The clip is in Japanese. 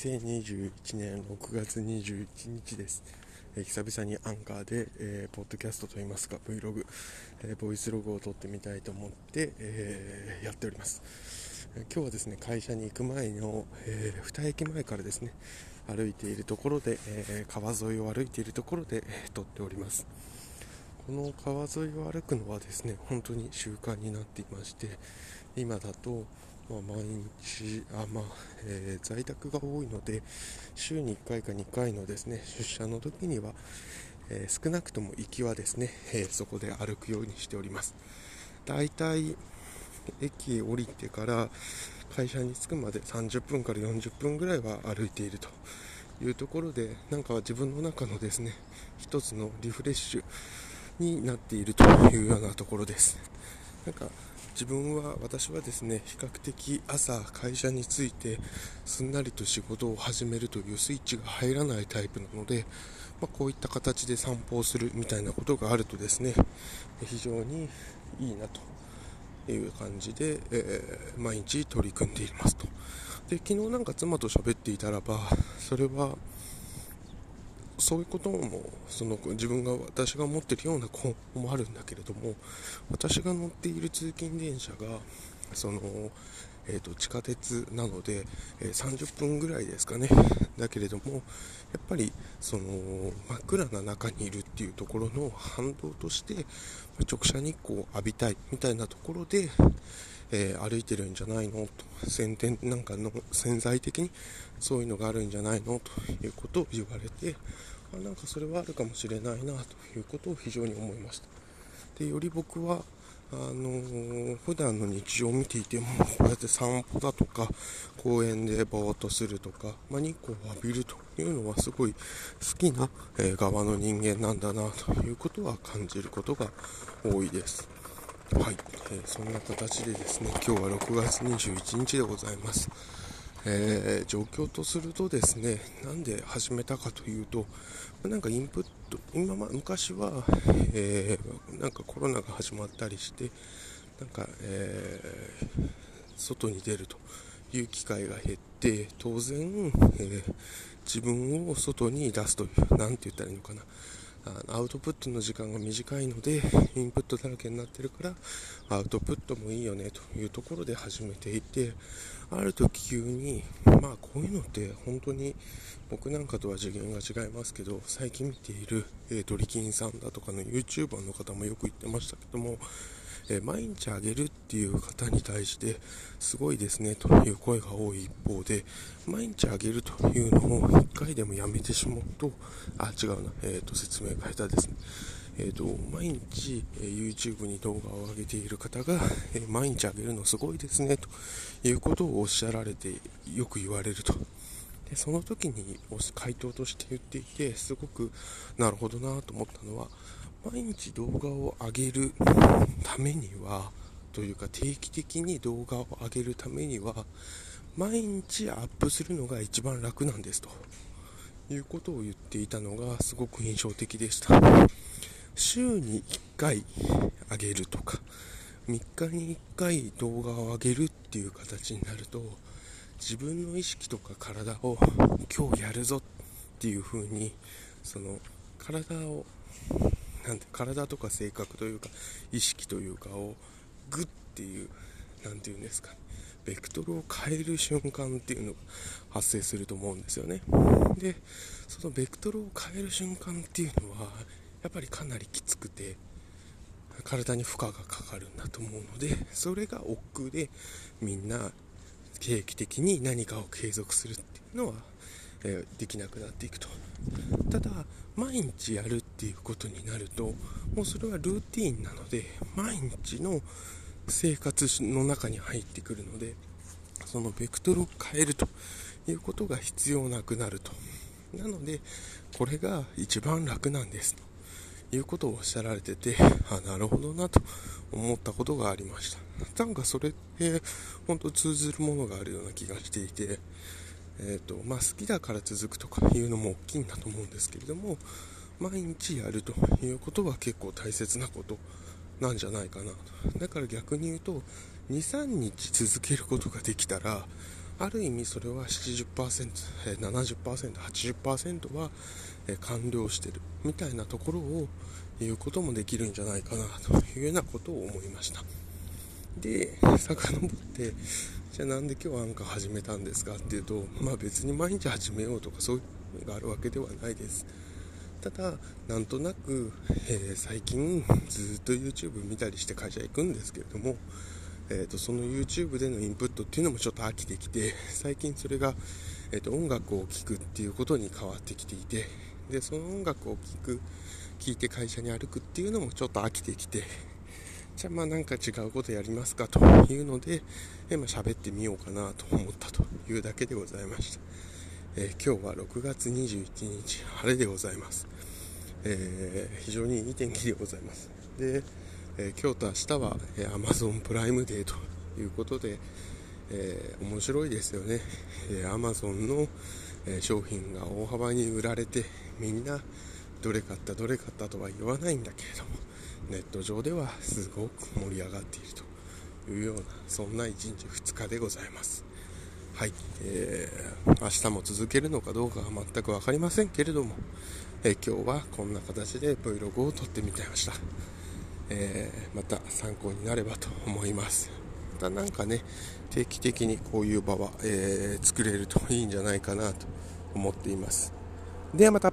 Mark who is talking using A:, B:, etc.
A: 2021年6月21日です、えー、久々にアンカーで、えー、ポッドキャストといいますか Vlog、えー、ボイスログを撮ってみたいと思って、えやっております、え今日はですね会社に行く前の、え2駅前からですね歩いているところで、え川沿いを歩いているところで、え撮っております。この川沿いを歩くのはですね本当に習慣になっていまして今だとまあ、毎日あ、まあえー、在宅が多いので週に1回か2回のですね出社の時には、えー、少なくとも行きはですね、えー、そこで歩くようにしております。だいたい駅降りてから会社に着くまで30分から40分ぐらいは歩いているというところでなんか自分の中のですね一つのリフレッシュになっているというようなところです。なんか自分は私はですね比較的朝会社に着いてすんなりと仕事を始めるというスイッチが入らないタイプなので、まあ、こういった形で散歩をするみたいなことがあるとですね非常にいいなという感じで、えー、毎日取り組んでいますと。で昨日なんか妻と喋っていたらばそれはそういうこともその自分が私が持ってるような子もあるんだけれども私が乗っている通勤電車がその、えーと、地下鉄なので、えー、30分ぐらいですかね。だけれどもやっぱりその真っ暗な中にいるっていうところの反動として直射日光を浴びたいみたいなところでえー、歩いてるんじゃないのと先天なんかの潜在的にそういうのがあるんじゃないのということを言われてあなんかそれはあるかもしれないなということを非常に思いました。でより僕はあのー、普段の日常を見ていてもこうやって散歩だとか公園でぼーっとするとか、まあ、日光を浴びるというのはすごい好きな、え、側の人間なんだなということは感じることが多いです。はい、えー、そんな形でですね今日は6月21日でございます。えー、状況とするとですねなんで始めたかというとなんかインプット今、ま、昔は、えー、なんかコロナが始まったりしてなんか、えー、外に出るという機会が減って当然、え自分を外に出すという何て言ったらいいのかな。あのアウトプットの時間が短いのでインプットだらけになってるからアウトプットもいいよねというところで始めていてある時急にまあこういうのって本当に僕なんかとは次元が違いますけど最近見ている、えー、ドリキンさんだとかの YouTuber の方もよく言ってましたけどもえ、毎日あげるっていう方に対してすごいですねという声が多い一方で毎日あげるというのを1回でもやめてしまうとあ違うな、えーと、説明が下手ですね。えーと、毎日、え、YouTube に動画を上げている方が、え、毎日あげるのすごいですねということをおっしゃられてよく言われると。でその時に回答として言っていてすごくなるほどなと思ったのは毎日動画を上げるためにはというか定期的に動画を上げるためには毎日アップするのが一番楽なんですと。いうことを言っていたのがすごく印象的でした。週に1回上げるとか3日に1回動画を上げるっていう形になると自分の意識とか体を今日やるぞっていう風にその体をなんて体とか性格というか意識というかをグッっていう何て言うんですかねベクトルを変える瞬間っていうのが発生すると思うんですよね。でそのベクトルを変える瞬間っていうのはやっぱりかなりきつくて体に負荷がかかるんだと思うのでそれが億劫でみんな定期的に何かを継続するっていうのはえできなくなっていくと。ただ毎日やるっていうことになるともうそれはルーティンなので毎日の生活の中に入ってくるのでそのベクトルを変えるということが必要なくなると。なのでこれが一番楽なんです。ということをおっしゃられててあなるほどなと思ったことがありました。なんかそれって本当通ずるものがあるような気がしていてえーとまあ、好きだから続くとかいうのも大きいんだと思うんですけれども毎日やるということは結構大切なことなんじゃないかなだから逆に言うと23日続けることができたらある意味それは 70%70%80% は、完了してるみたいなところを言うこともできるんじゃないかなというようなことを思いました。で遡ってじゃあなんで今日アンカー始めたんですかっていうとまあ別に毎日始めようとかそういうのがあるわけではないです。ただなんとなく、えー、最近ずっと YouTube 見たりして会社行くんですけれどもえーと、その YouTube でのインプットっていうのもちょっと飽きてきて最近それが、えーと、音楽を聴くっていうことに変わってきていてでその音楽を聴く聴いて会社に歩くっていうのもちょっと飽きてきてじゃあまあなんか違うことやりますかというので、えー、まあ、喋ってみようかなと思ったというだけでございました、えー、今日は6月21日晴れでございます、えー、非常にいい天気でございます。でえー、今日と明日は、えー、Amazon プライムデーということで、えー、面白いですよね、えー、Amazon の、えー、商品が大幅に売られてみんなどれ買ったどれ買ったとは言わないんだけれども。ネット上ではすごく盛り上がっているというようなそんな1日2日でございます。はい、えー、明日も続けるのかどうかは全く分かりませんけれども、えー、今日はこんな形で Vlog を撮ってみてました。えー、また参考になればと思います。またなんかね定期的にこういう場は、えー、作れるといいんじゃないかなと思っています。ではまた。